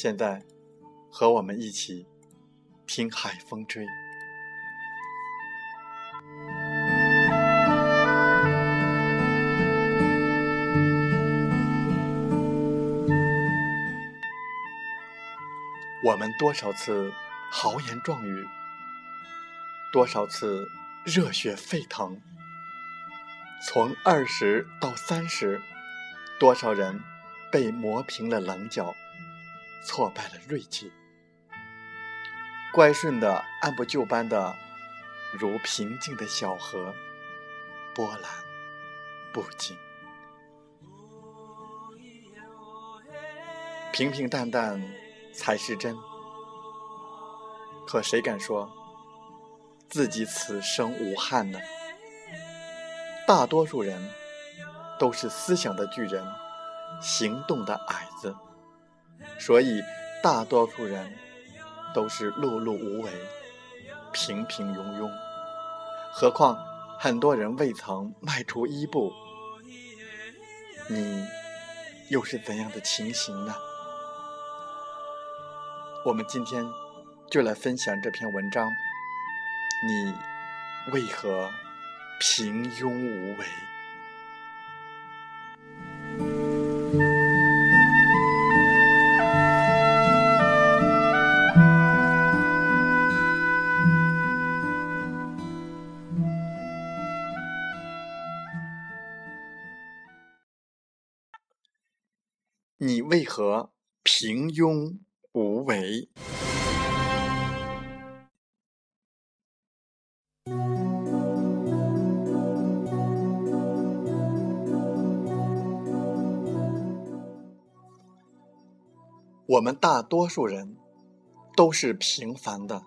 现在，和我们一起听海风吹。我们多少次豪言壮语，多少次热血沸腾。从二十到三十，多少人被磨平了棱角。挫败了锐气，乖顺的按部就班的，如平静的小河，波澜不惊。平平淡淡才是真。可谁敢说自己此生无憾呢？大多数人都是思想的巨人，行动的矮子。所以，大多数人都是碌碌无为、平平庸庸。何况，很多人未曾迈出一步，你又是怎样的情形呢？我们今天就来分享这篇文章：你为何平庸无为？你为何平庸无为？我们大多数人都是平凡的、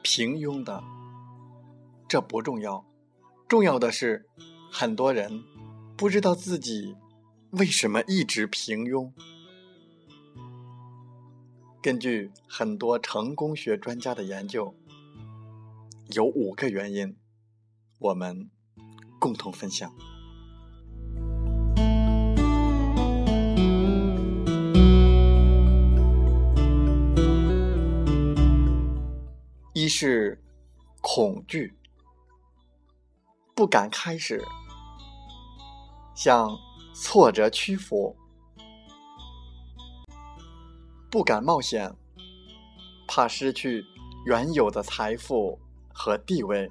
平庸的，这不重要，重要的是很多人不知道自己。为什么一直平庸？根据很多成功学专家的研究，有五个原因，我们共同分享。一是恐惧，不敢开始，像。挫折屈服，不敢冒险，怕失去原有的财富和地位。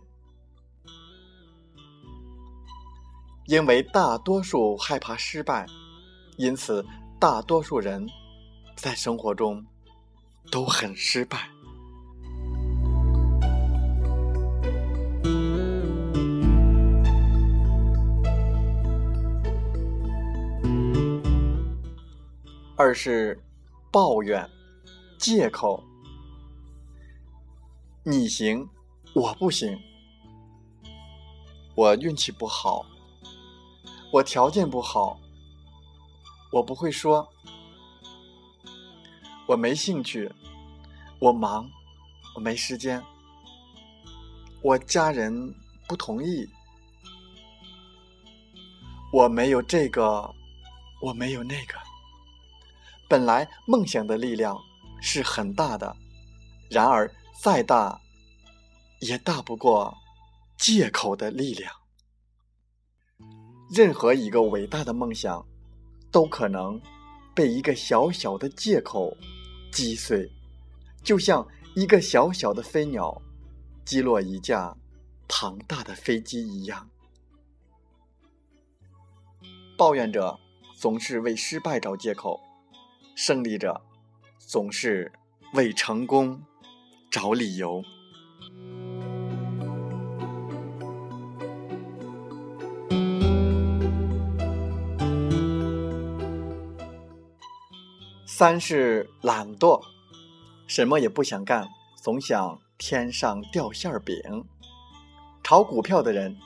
因为大多数害怕失败，因此大多数人在生活中都很失败。二是抱怨、借口，你行我不行，我运气不好，我条件不好，我不会说，我没兴趣，我忙，我没时间，我家人不同意，我没有这个，我没有那个。本来梦想的力量是很大的，然而再大，也大不过借口的力量。任何一个伟大的梦想，都可能被一个小小的借口击碎，就像一个小小的飞鸟击落一架庞大的飞机一样。抱怨者总是为失败找借口。胜利者总是为成功找理由。三是懒惰什么也不想干总想天上掉馅儿饼。炒股票的人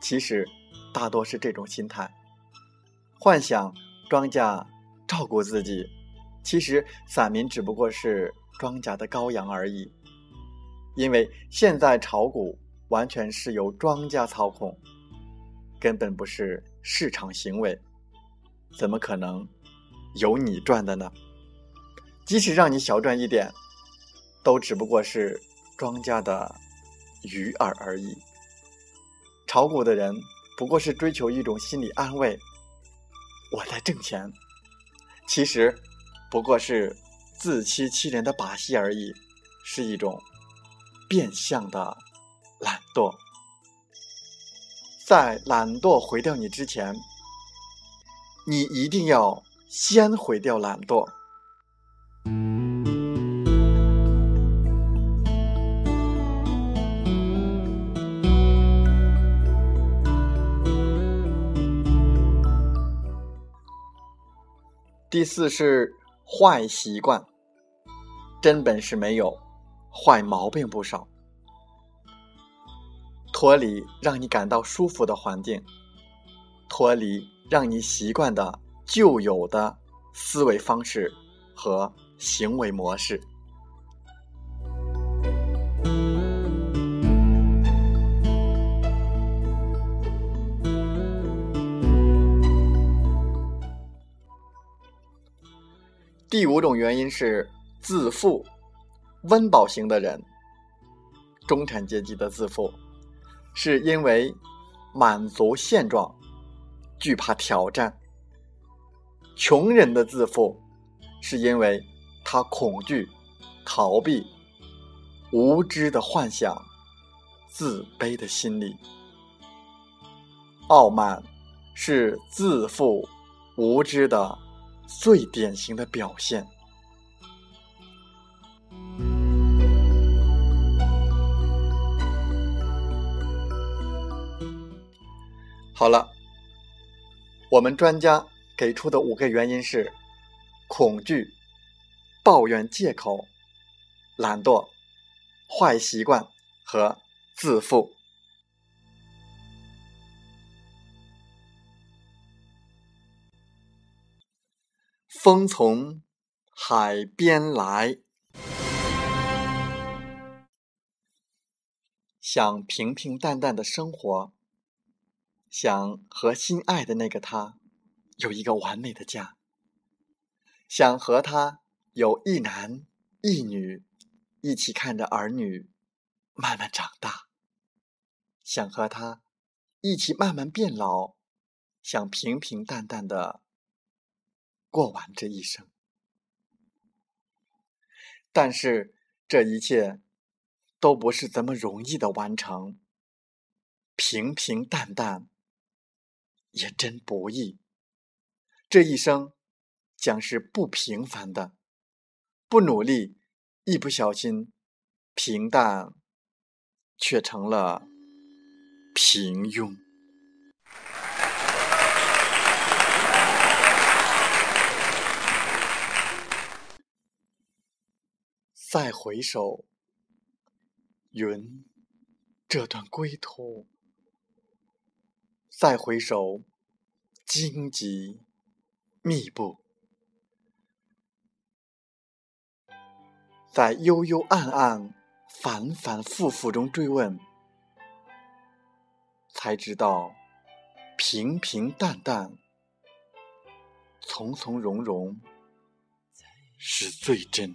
其实大多是这种心态幻想庄稼照顾自己其实散民只不过是庄家的羔羊而已。因为现在炒股完全是由庄家操控，根本不是市场行为，怎么可能有你赚的呢？即使让你小赚一点，都只不过是庄家的鱼饵而已。炒股的人不过是追求一种心理安慰，我在挣钱，其实不过是自欺欺人的把戏而已，是一种。变相的懒惰，在懒惰毁掉你之前，你一定要先毁掉懒惰。第四是坏习惯，真本事没有。坏毛病不少，脱离让你感到舒服的环境，脱离让你习惯的旧有的思维方式和行为模式。五种原因是自负。温饱型的人，中产阶级的自负，是因为满足现状，惧怕挑战；穷人的自负，是因为他恐惧、逃避、无知的幻想、自卑的心理。傲慢是自负、无知的最典型的表现。好了，我们专家给出的五个原因是：恐惧、抱怨、借口、懒惰、坏习惯和自负。风从海边来，想平平淡淡的生活。想和心爱的那个他有一个完美的家，想和他有一男一女，一起看着儿女慢慢长大，想和他一起慢慢变老，想平平淡淡的过完这一生。但是这一切都不是怎么容易的完成，平平淡淡。也真不易，这一生将是不平凡的，不努力，一不小心，平淡却成了平庸。再回首，云这段归途。再回首，荆棘密布，在幽幽暗暗、反反复复中追问，才知道平平淡淡、从从容容是最真。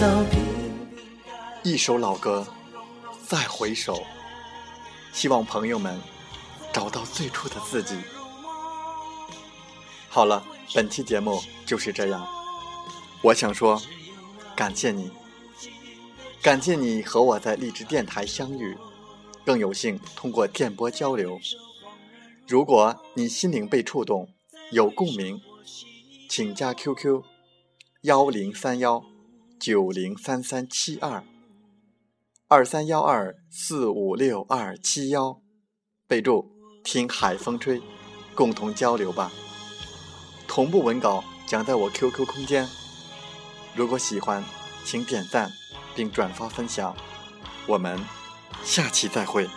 道。一首老歌，再回首，希望朋友们找到最初的自己。好了，本期节目就是这样。我想说，感谢你，感谢你和我在荔枝电台相遇，更有幸通过电波交流。如果你心灵被触动，有共鸣，请加 QQ：幺零三幺九零三三七二。二三幺二四五六二七幺，备注听海风吹，共同交流吧。同步文稿将在我 QQ 空间。如果喜欢，请点赞并转发分享。我们下期再会。